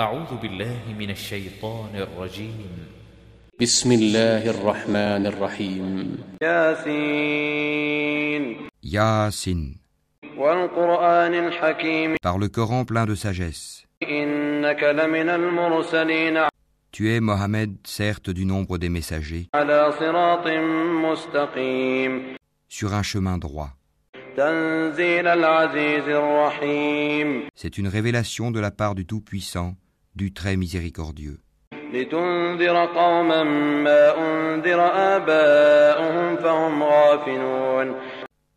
أعوذ بالله من الشيطان الرجيم بسم الله الرحمن الرحيم ياسين Yasin, والقرآن الحكيم par le Coran plein de sagesse. إنك لمن المرسلين Tu es, Mohammed, certes du nombre des messagers, على صراط مستقيم sur un chemin droit. تنزيل العزيز الرحيم C'est une révélation de la part du Tout-Puissant, du très miséricordieux.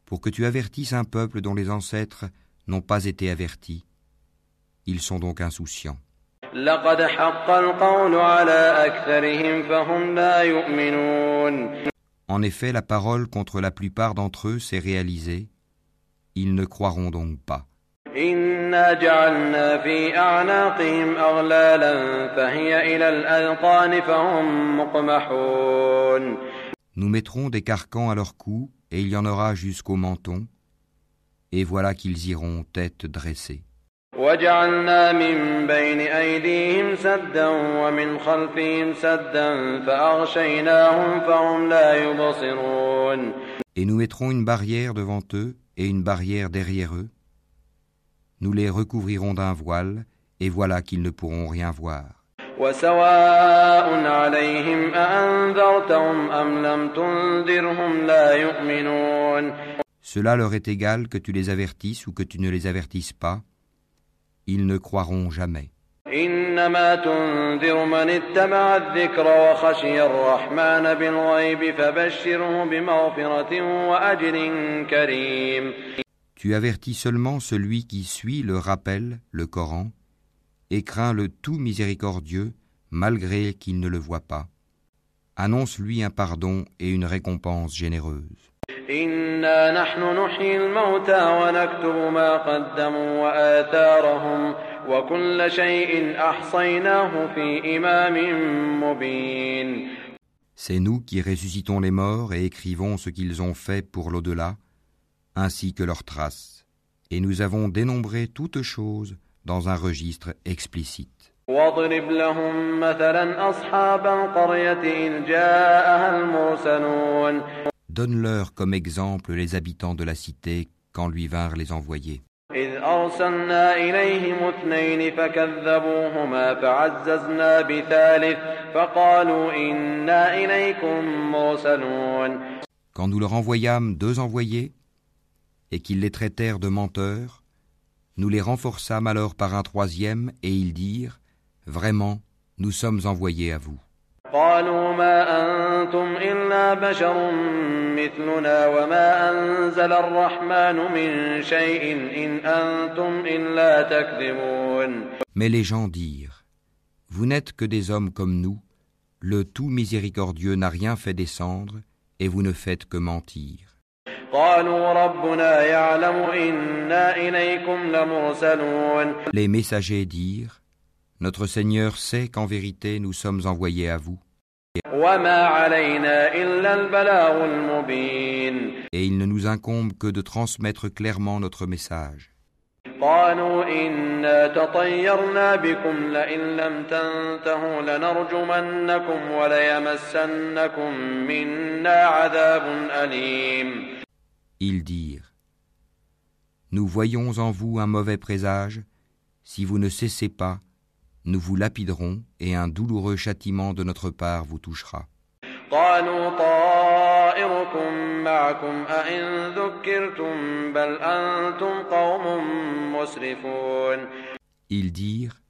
Pour que tu avertisses un peuple dont les ancêtres n'ont pas été avertis, ils sont donc insouciants. En effet, la parole contre la plupart d'entre eux s'est réalisée, ils ne croiront donc pas. إنا جعلنا في أعناقهم أغلالا فهي إلى الأذقان فهم مقمحون Nous mettrons des carcans à leur cou, et il y en aura jusqu'au menton, et voilà qu'ils iront tête dressée. وجعلنا من بين أيديهم سدا ومن خلفهم سدا فأغشيناهم فهم لا يبصرون Et nous mettrons une barrière devant eux et une barrière derrière eux. nous les recouvrirons d'un voile, et voilà qu'ils ne pourront rien voir. Cela leur est égal que tu les avertisses ou que tu ne les avertisses pas, ils ne croiront jamais. Tu avertis seulement celui qui suit le rappel, le Coran, et crains le tout miséricordieux, malgré qu'il ne le voit pas. Annonce-lui un pardon et une récompense généreuse. C'est nous qui ressuscitons les morts et écrivons ce qu'ils ont fait pour l'au-delà, ainsi que leurs traces, et nous avons dénombré toutes choses dans un registre explicite. Donne-leur comme exemple les habitants de la cité quand lui vinrent les envoyés. Quand nous leur envoyâmes deux envoyés, et qu'ils les traitèrent de menteurs, nous les renforçâmes alors par un troisième, et ils dirent, Vraiment, nous sommes envoyés à vous. قالوا ما أنتم إلا بشر مثلنا وما أنزل الرحمن من شيء إن أنتم إلا تكذبون Mais les gens dirent, Vous n'êtes que des hommes comme nous, le tout miséricordieux n'a rien fait descendre, et vous ne faites que mentir. Les messagers dirent, Notre Seigneur sait qu'en vérité nous sommes envoyés à vous. Et il ne nous incombe que de transmettre clairement notre message. Ils dirent Nous voyons en vous un mauvais présage, si vous ne cessez pas, nous vous lapiderons et un douloureux châtiment de notre part vous touchera. Ils dirent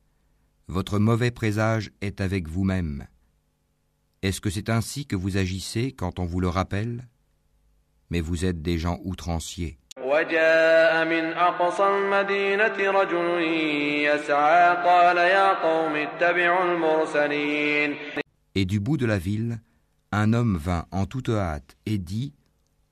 Votre mauvais présage est avec vous-même. Est-ce que c'est ainsi que vous agissez quand on vous le rappelle? Mais vous êtes des gens outranciers. وجاء من أقصى المدينة رجل يسعى قال يا قوم اتبعوا المرسلين Et du bout de la ville, un homme vint en toute hâte et dit,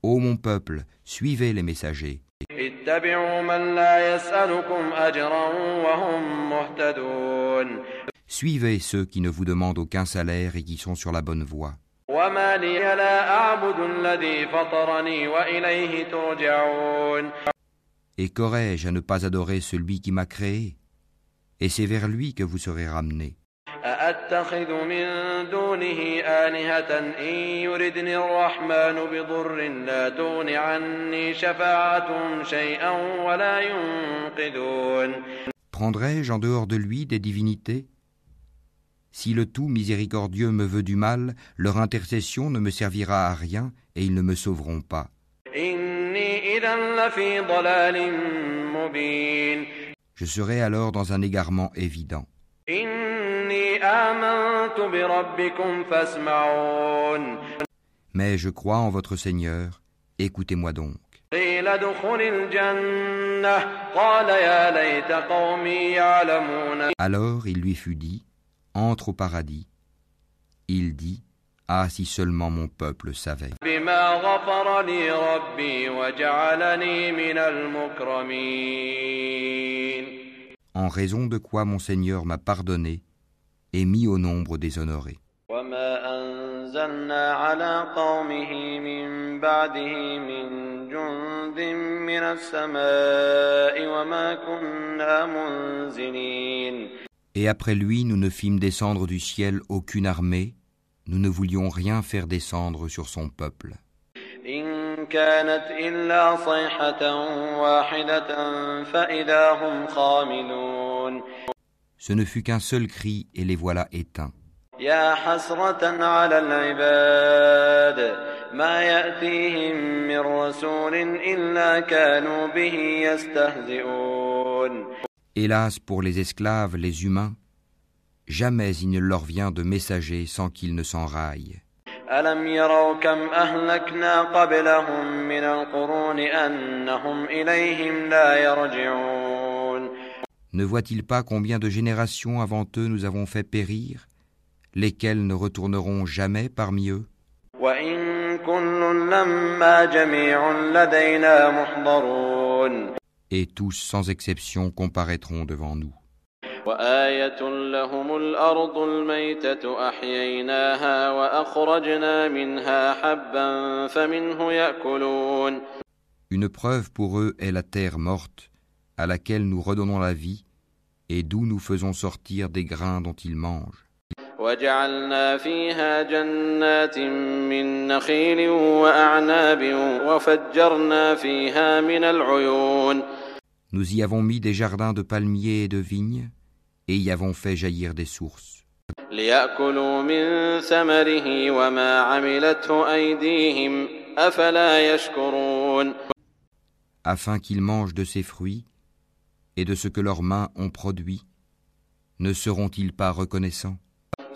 Ô mon peuple, suivez les messagers. اتبعوا من لا يسألكم أجرا وهم مهتدون Suivez ceux qui ne vous demandent aucun salaire et qui sont sur la bonne voie. وما لي لا أعبد الذي فطرني وإليه ترجعون Et qu'aurais-je à ne pas adorer celui qui m'a créé et c'est vers lui que vous serez ramenés. أأتخذ من دونه آلهة إن يردني الرحمن بضر لا تغن عني شفاعتهم شيئا ولا ينقذون Prendrai-je en dehors de lui des divinités Si le tout miséricordieux me veut du mal, leur intercession ne me servira à rien et ils ne me sauveront pas. Je serai alors dans un égarement évident. Mais je crois en votre Seigneur, écoutez-moi donc. Alors il lui fut dit, entre au paradis. Il dit Ah, si seulement mon peuple savait. En raison de quoi mon Seigneur m'a pardonné et mis au nombre des honorés. وما أنزلنا على قومه من بعده من جند من السماء وما كنا منزلين Et après lui, nous ne fîmes descendre du ciel aucune armée, nous ne voulions rien faire descendre sur son peuple. إن كانت إلا صيحة واحدة فإذا هم خاملون Ce ne fut qu'un seul cri et les voilà éteints. يا حسرة على العباد ما يأتيهم من رسول إلا كانوا به يستهزئون Hélas pour les esclaves, les humains, jamais il ne leur vient de messager sans qu'ils ne s'en s'enraillent. Ne voit-il pas combien de générations avant eux nous avons fait périr, lesquelles ne retourneront jamais parmi eux? et tous sans exception comparaîtront devant nous. Une preuve pour eux est la terre morte, à laquelle nous redonnons la vie, et d'où nous faisons sortir des grains dont ils mangent. وجعلنا فيها جنات من نخيل وأعناب وفجرنا فيها من العيون Nous y avons mis des jardins de palmiers et de vignes, et y avons fait jaillir des sources, ليأكلوا من ثمره وما عملته أيديهم أفلا يشكرون afin qu'ils mangent de ces fruits et de ce que leurs mains ont produit. Ne seront-ils pas reconnaissants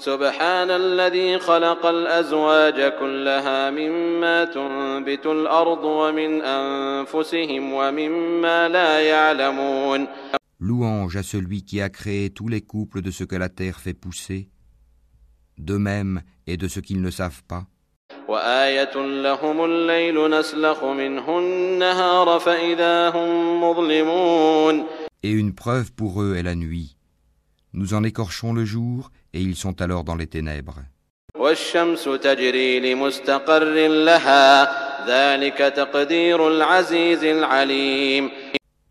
سبحان الذي خلق الأزواج كلها مما تنبت الأرض ومن أنفسهم ومما لا يعلمون Louange à celui qui a créé tous les couples de ce que la terre fait pousser, d'eux-mêmes et de ce qu'ils ne savent pas. وآية لهم الليل نسلخ منه النهار فإذا هم مظلمون Et une preuve pour eux est la nuit. Nous en écorchons le jour et ils sont alors dans les ténèbres.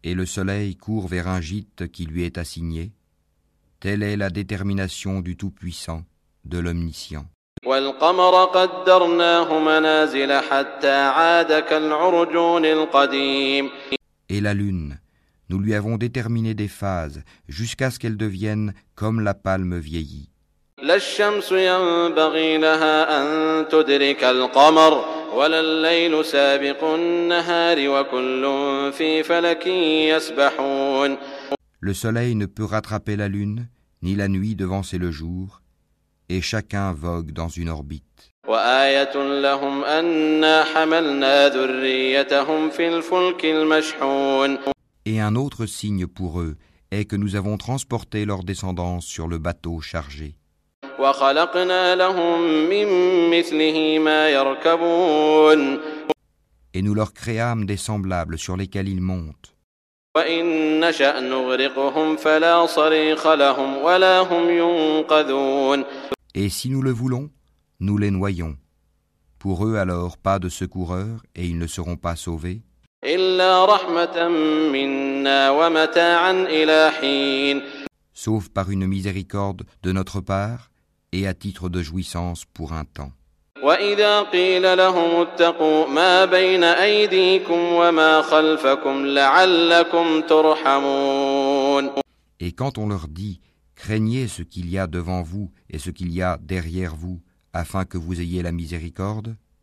Et le soleil court vers un gîte qui lui est assigné. Telle est la détermination du Tout-Puissant, de l'Omniscient. Et la lune, nous lui avons déterminé des phases jusqu'à ce qu'elles deviennent comme la palme vieillie. Le soleil ne peut rattraper la lune, ni la nuit devancer le jour, et chacun vogue dans une orbite. Et un autre signe pour eux est que nous avons transporté leur descendance sur le bateau chargé. Et nous leur créâmes des semblables sur lesquels ils montent. Et si nous le voulons, nous les noyons. Pour eux alors pas de secoureur et ils ne seront pas sauvés. إلا رحمة منا ومتاعا إلى حين sauf par une miséricorde de notre part et à titre de jouissance pour un temps. وإذا قيل لهم اتقوا ما بين أيديكم وما خلفكم لعلكم ترحمون Et quand on leur dit Craignez ce qu'il y a devant vous et ce qu'il y a derrière vous, afin que vous ayez la miséricorde,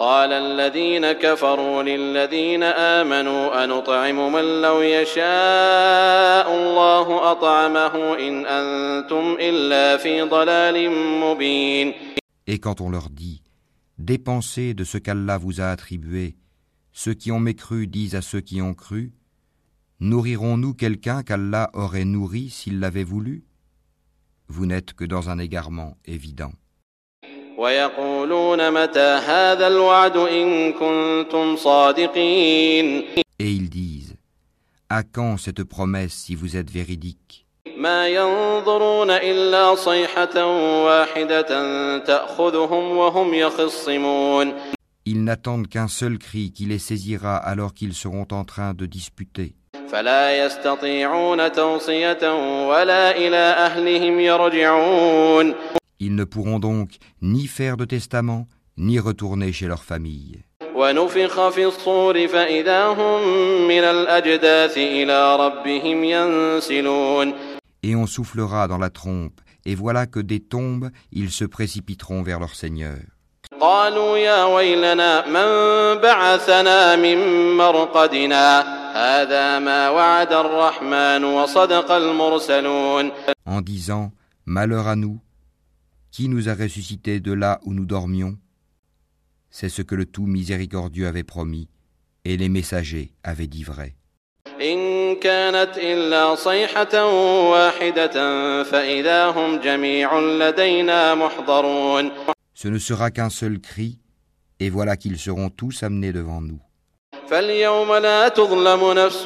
قال الذين كفروا للذين آمنوا أنطعم من لو يشاء الله أطعمه إن أنتم إلا في ضلال مبين Et quand on leur dit Dépensez de ce qu'Allah vous a attribué, ceux qui ont mécru disent à ceux qui ont cru Nourrirons-nous quelqu'un qu'Allah aurait nourri s'il l'avait voulu Vous n'êtes que dans un égarement évident. Et ils disent À quand cette promesse si vous êtes véridique ما ينظرون إلا صيحة واحدة تأخذهم وهم يخصمون Ils n'attendent qu'un seul cri qui les saisira alors qu'ils seront en train de disputer. فلا يستطيعون توصية ولا إلى أهلهم يرجعون Ils ne pourront donc ni faire de testament, ni retourner chez leur famille. Et on soufflera dans la trompe, et voilà que des tombes, ils se précipiteront vers leur Seigneur. En disant, Malheur à nous, qui nous a ressuscités de là où nous dormions C'est ce que le tout miséricordieux avait promis, et les messagers avaient dit vrai. إن كانت إلا صيحة واحدة فإذا هم جميع لدينا محضرون Ce ne sera qu'un seul cri, et voilà qu'ils seront tous amenés devant nous. فاليوم لا تظلم نفس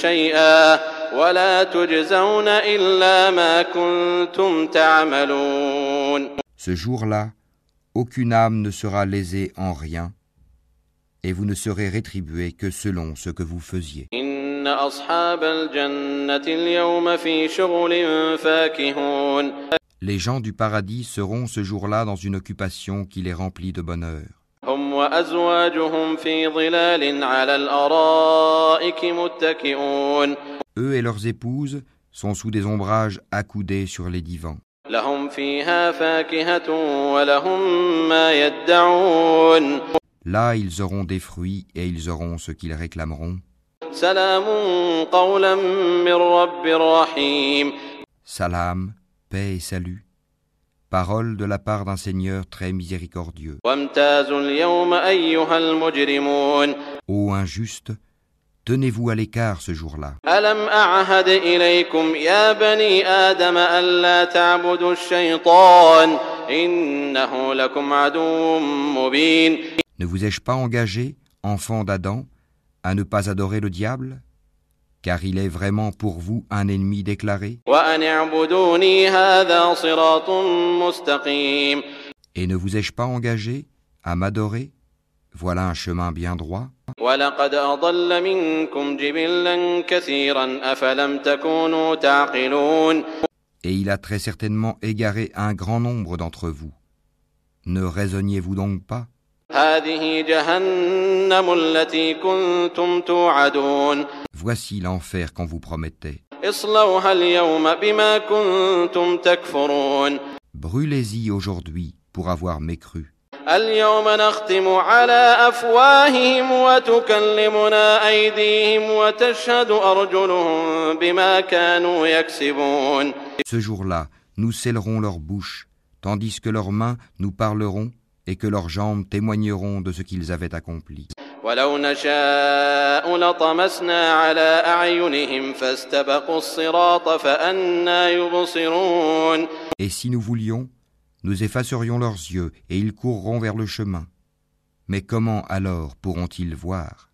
شيئا ولا تجزون إلا ما كنتم تعملون Ce jour-là, aucune âme ne sera lésée en rien, et vous ne serez rétribués que selon ce que vous faisiez. إن أصحاب الجنة اليوم في شغل فاكهون Les gens du paradis seront ce jour-là dans une occupation qui les remplit de bonheur. هم وأزواجهم في ظلال على الأرائك متكئون Eux et leurs épouses sont sous des ombrages accoudés sur les divans. لهم فيها فاكهة ولهم ما يدعون Là, ils auront des fruits et ils auront ce qu'ils réclameront. سلام قولا من رب رحيم Salam, paix et salut. Parole de la part d'un Seigneur très miséricordieux. Ô injuste, tenez-vous à l'écart ce jour-là. Ne vous ai-je pas engagé, enfant d'Adam, à ne pas adorer le diable? car il est vraiment pour vous un ennemi déclaré. Et ne vous ai-je pas engagé à m'adorer? Voilà un chemin bien droit. Et il a très certainement égaré un grand nombre d'entre vous. Ne raisonniez-vous donc pas? هذه جهنم التي كنتم توعدون Voici l'enfer qu'on vous promettait. اصلوها اليوم بما كنتم تكفرون Brûlez-y aujourd'hui pour avoir mécru. اليوم نختم على أفواههم وتكلمنا أيديهم وتشهد أرجلهم بما كانوا يكسبون Ce jour-là, nous scellerons leurs bouches, tandis que leurs mains nous parleront et que leurs jambes témoigneront de ce qu'ils avaient accompli. Et si nous voulions, nous effacerions leurs yeux et ils courront vers le chemin. Mais comment alors pourront-ils voir?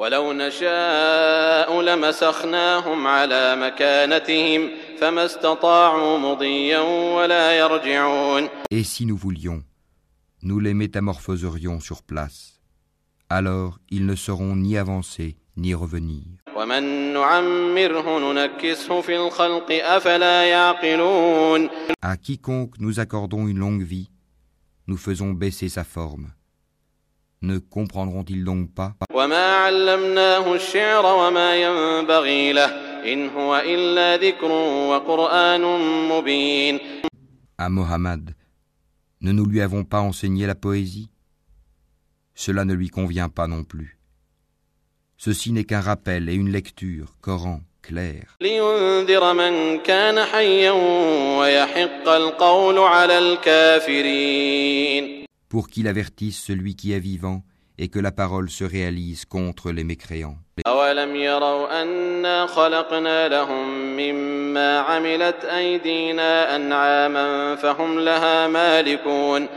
ولو نشاء لمسخناهم على مكانتهم فما استطاعوا مضيا ولا يرجعون ولو نشاء لمسخناهم على مكانتهم فما استطاعوا مضيا ولا يرجعون Et si nous voulions, nous les métamorphoserions sur place. Alors ils ne sauront ni avancer ni revenir. ومن نعمره ننكسه في الخلق أفلا يعقلون À quiconque nous accordons une longue vie, nous faisons baisser sa forme. Ne comprendront-ils donc pas? À Mohammed, ne nous lui avons pas enseigné la poésie? Cela ne lui convient pas non plus. Ceci n'est qu'un rappel et une lecture, Coran, clair لينذر من كان حيا ويحق القول على الكافرين pour qu'il avertisse celui qui est vivant et que la parole se réalise contre les mécréants. أولم يروا أنا خلقنا لهم مما عملت أيدينا أنعاما فهم لها مالكون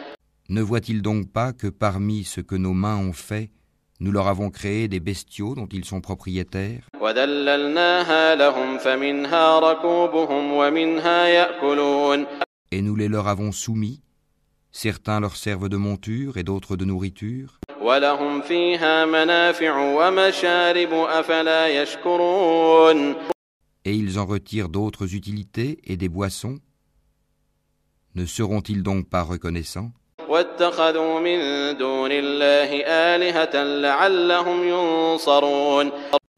Ne voit-il donc pas que parmi ce que nos mains ont fait, nous leur avons créé des bestiaux dont ils sont propriétaires وذللناها لهم فمنها ركوبهم ومنها يأكلون et nous les leur avons soumis Certains leur servent de monture et d'autres de nourriture. Et ils en retirent d'autres utilités et des boissons. Ne seront-ils donc pas reconnaissants?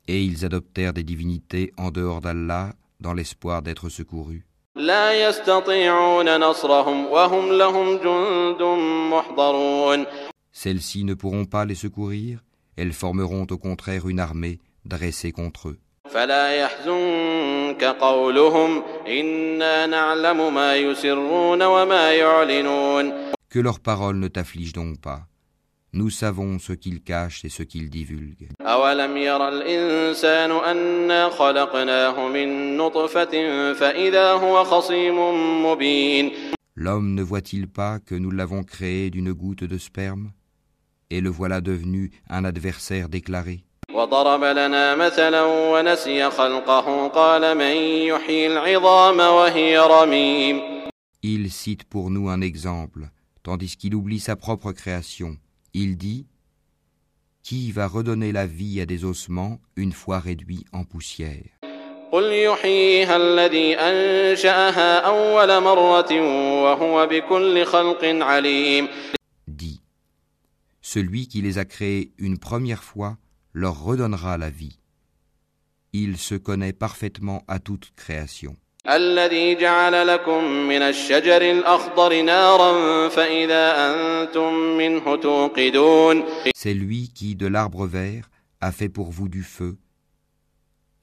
Et ils adoptèrent des divinités en dehors d'Allah dans l'espoir d'être secourus. لا يستطيعون نصرهم وهم لهم جند محضرون Celles-ci ne pourront pas les secourir, elles formeront au contraire une armée dressée contre eux. فلا يحزنك قولهم إنا نعلم ما يسرون وما يعلنون Que leurs paroles ne t'affligent donc pas. Nous savons ce qu'ils cachent et ce qu'ils divulguent. أولم ير الإنسان أنا خلقناه من نطفة فإذا هو خصيم مبين L'homme ne voit-il pas que nous l'avons créé d'une goutte de sperme Et le voilà devenu un adversaire déclaré. وضرب لنا مثلا ونسي خلقه قال من يحيي العظام وهي رميم Il cite pour nous un exemple, tandis qu'il oublie sa propre création. Il dit Qui va redonner la vie à des ossements une fois réduits en poussière? Dit Celui qui les a créés une première fois leur redonnera la vie. Il se connaît parfaitement à toute création. الذي جعل لكم من الشجر الأخضر نارا فإذا أنتم منه توقدون. C'est lui qui, de l'arbre vert, a fait pour vous du feu,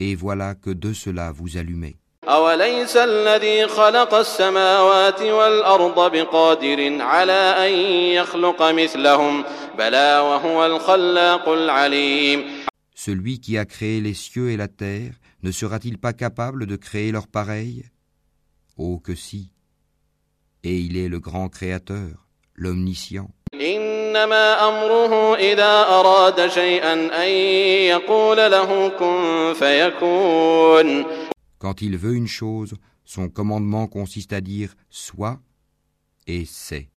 et voilà que de cela vous allumez. أوليس الذي خلق السماوات والأرض بقادر على أن يخلق مثلهم؟ بلى وهو الخلاق العليم. Celui qui a créé les cieux et la terre ne sera-t-il pas capable de créer leur pareil? Oh que si Et il est le grand créateur, l'omniscient. Quand il veut une chose, son commandement consiste à dire soit et c'est.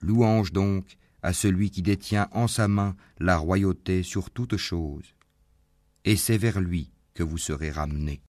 Louange donc à celui qui détient en sa main la royauté sur toute chose. Et c'est vers lui que vous serez ramenés.